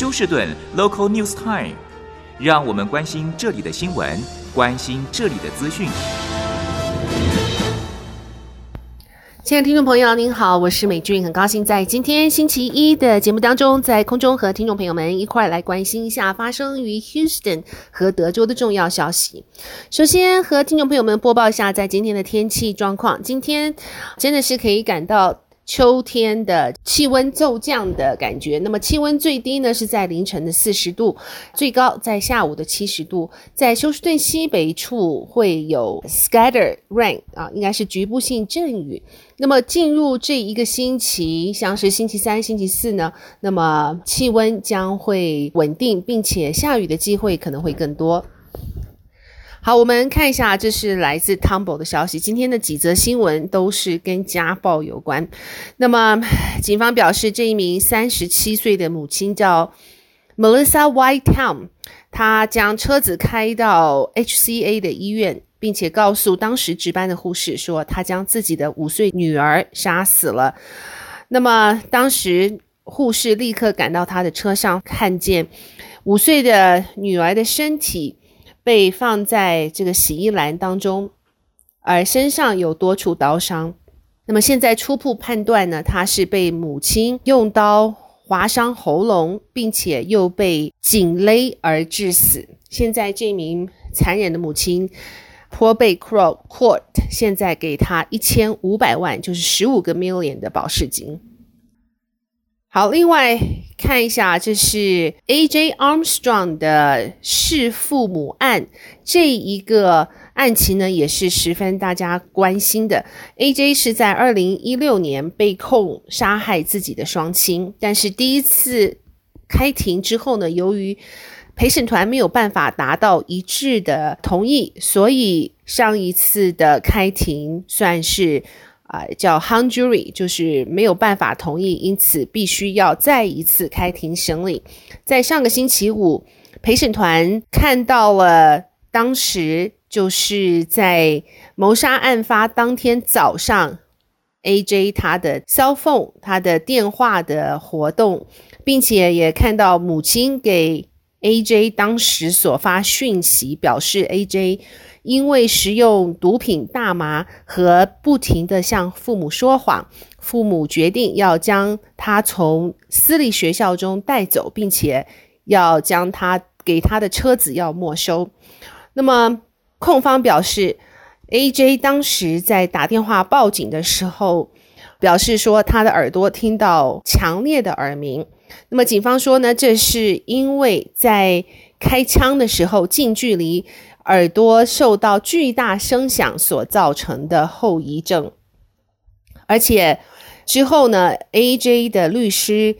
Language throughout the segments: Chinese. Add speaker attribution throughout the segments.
Speaker 1: 休士顿 Local News Time，让我们关心这里的新闻，关心这里的资讯。
Speaker 2: 亲爱的听众朋友，您好，我是美俊，很高兴在今天星期一的节目当中，在空中和听众朋友们一块来关心一下发生于 Houston 和德州的重要消息。首先和听众朋友们播报一下，在今天的天气状况，今天真的是可以感到。秋天的气温骤降的感觉，那么气温最低呢是在凌晨的四十度，最高在下午的七十度。在休斯顿西北处会有 scatter rain 啊，应该是局部性阵雨。那么进入这一个星期，像是星期三、星期四呢，那么气温将会稳定，并且下雨的机会可能会更多。好，我们看一下，这是来自 Tumble 的消息。今天的几则新闻都是跟家暴有关。那么，警方表示，这一名三十七岁的母亲叫 Melissa Whitetown，她将车子开到 HCA 的医院，并且告诉当时值班的护士说，她将自己的五岁女儿杀死了。那么，当时护士立刻赶到她的车上，看见五岁的女儿的身体。被放在这个洗衣篮当中，而身上有多处刀伤。那么现在初步判断呢，他是被母亲用刀划伤喉咙，并且又被紧勒而致死。现在这名残忍的母亲，Probate Court 现在给他一千五百万，就是十五个 million 的保释金。好，另外看一下，这是 A.J. Armstrong 的弑父母案，这一个案情呢，也是十分大家关心的。A.J. 是在二零一六年被控杀害自己的双亲，但是第一次开庭之后呢，由于陪审团没有办法达到一致的同意，所以上一次的开庭算是。啊，叫 hung jury，就是没有办法同意，因此必须要再一次开庭审理。在上个星期五，陪审团看到了当时就是在谋杀案发当天早上，AJ 他的 cell phone 他的电话的活动，并且也看到母亲给 AJ 当时所发讯息，表示 AJ。因为食用毒品大麻和不停地向父母说谎，父母决定要将他从私立学校中带走，并且要将他给他的车子要没收。那么控方表示，AJ 当时在打电话报警的时候，表示说他的耳朵听到强烈的耳鸣。那么警方说呢，这是因为在开枪的时候近距离。耳朵受到巨大声响所造成的后遗症，而且之后呢，AJ 的律师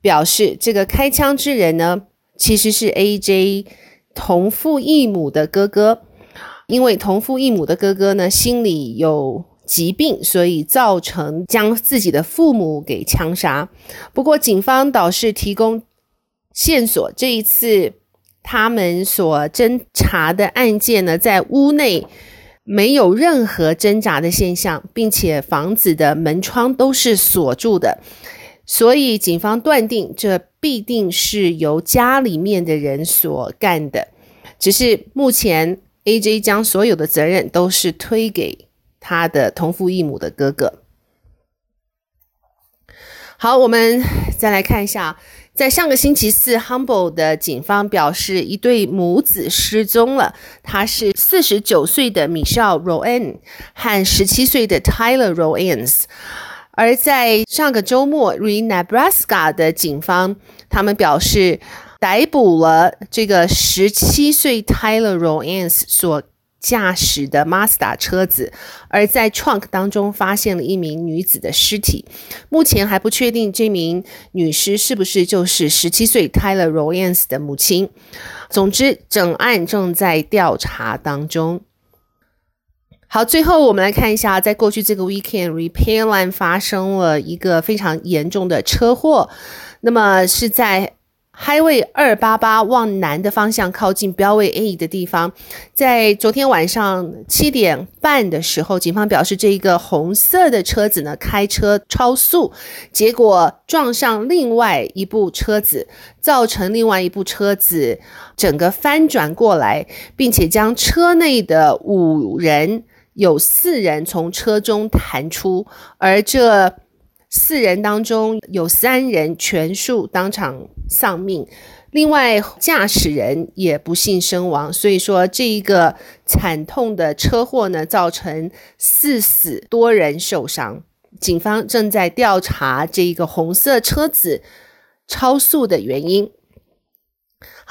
Speaker 2: 表示，这个开枪之人呢，其实是 AJ 同父异母的哥哥，因为同父异母的哥哥呢，心里有疾病，所以造成将自己的父母给枪杀。不过，警方倒是提供线索，这一次。他们所侦查的案件呢，在屋内没有任何挣扎的现象，并且房子的门窗都是锁住的，所以警方断定这必定是由家里面的人所干的。只是目前 AJ 将所有的责任都是推给他的同父异母的哥哥。好，我们再来看一下。在上个星期四，Humble 的警方表示，一对母子失踪了。他是四十九岁的 Michelle Roane 和十七岁的 Tyler Roanes。而在上个周末，Nebraska 的警方他们表示，逮捕了这个十七岁 Tyler Roanes 所驾驶的 Mazda 车子，而在 trunk 当中发现了一名女子的尸体。目前还不确定这名女尸是不是就是十七岁 Tyler Roanes 的母亲。总之，整案正在调查当中。好，最后我们来看一下，在过去这个 weekend，Repairland 发生了一个非常严重的车祸。那么是在 Highway 二八八往南的方向靠近标位 A 的地方，在昨天晚上七点半的时候，警方表示这一个红色的车子呢开车超速，结果撞上另外一部车子，造成另外一部车子整个翻转过来，并且将车内的五人有四人从车中弹出，而这。四人当中有三人全数当场丧命，另外驾驶人也不幸身亡。所以说，这一个惨痛的车祸呢，造成四死多人受伤。警方正在调查这一个红色车子超速的原因。